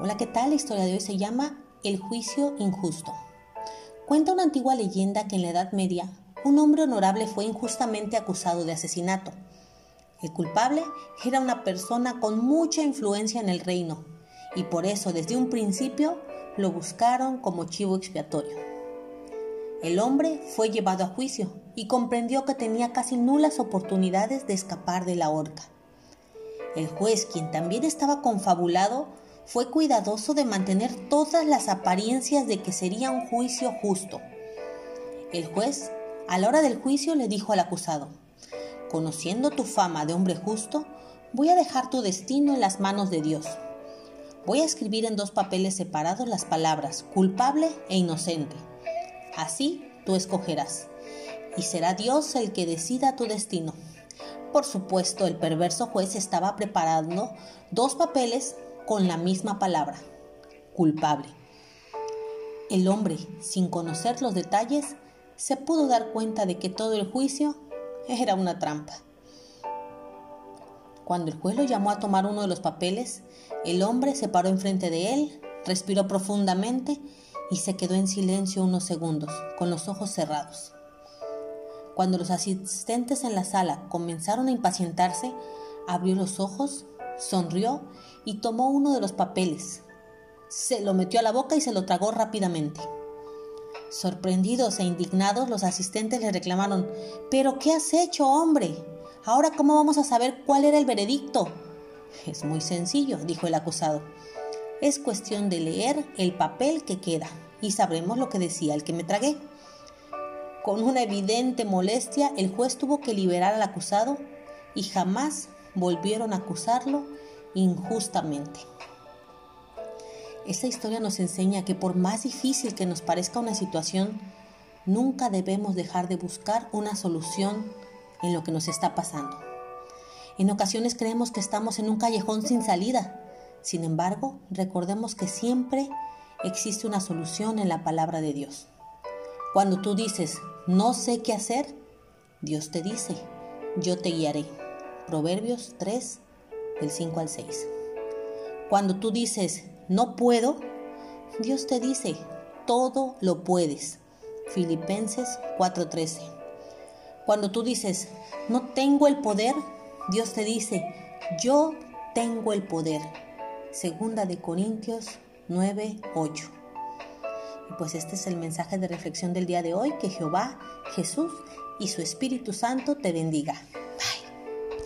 Hola, ¿qué tal? La historia de hoy se llama El juicio injusto. Cuenta una antigua leyenda que en la Edad Media un hombre honorable fue injustamente acusado de asesinato. El culpable era una persona con mucha influencia en el reino y por eso desde un principio lo buscaron como chivo expiatorio. El hombre fue llevado a juicio y comprendió que tenía casi nulas oportunidades de escapar de la horca. El juez, quien también estaba confabulado, fue cuidadoso de mantener todas las apariencias de que sería un juicio justo. El juez, a la hora del juicio, le dijo al acusado, Conociendo tu fama de hombre justo, voy a dejar tu destino en las manos de Dios. Voy a escribir en dos papeles separados las palabras culpable e inocente. Así tú escogerás, y será Dios el que decida tu destino. Por supuesto, el perverso juez estaba preparando dos papeles con la misma palabra, culpable. El hombre, sin conocer los detalles, se pudo dar cuenta de que todo el juicio era una trampa. Cuando el juez lo llamó a tomar uno de los papeles, el hombre se paró enfrente de él, respiró profundamente y se quedó en silencio unos segundos, con los ojos cerrados. Cuando los asistentes en la sala comenzaron a impacientarse, abrió los ojos, sonrió y tomó uno de los papeles. Se lo metió a la boca y se lo tragó rápidamente. Sorprendidos e indignados, los asistentes le reclamaron, ¿Pero qué has hecho, hombre? Ahora, ¿cómo vamos a saber cuál era el veredicto? Es muy sencillo, dijo el acusado. Es cuestión de leer el papel que queda y sabremos lo que decía el que me tragué. Con una evidente molestia, el juez tuvo que liberar al acusado y jamás volvieron a acusarlo injustamente. Esta historia nos enseña que por más difícil que nos parezca una situación, nunca debemos dejar de buscar una solución en lo que nos está pasando. En ocasiones creemos que estamos en un callejón sin salida. Sin embargo, recordemos que siempre existe una solución en la palabra de Dios. Cuando tú dices, no sé qué hacer, Dios te dice, yo te guiaré. Proverbios 3, del 5 al 6. Cuando tú dices, no puedo, Dios te dice, todo lo puedes. Filipenses 4:13. Cuando tú dices, no tengo el poder, Dios te dice, yo tengo el poder. Segunda de Corintios 9:8. Y pues este es el mensaje de reflexión del día de hoy, que Jehová, Jesús y su Espíritu Santo te bendiga.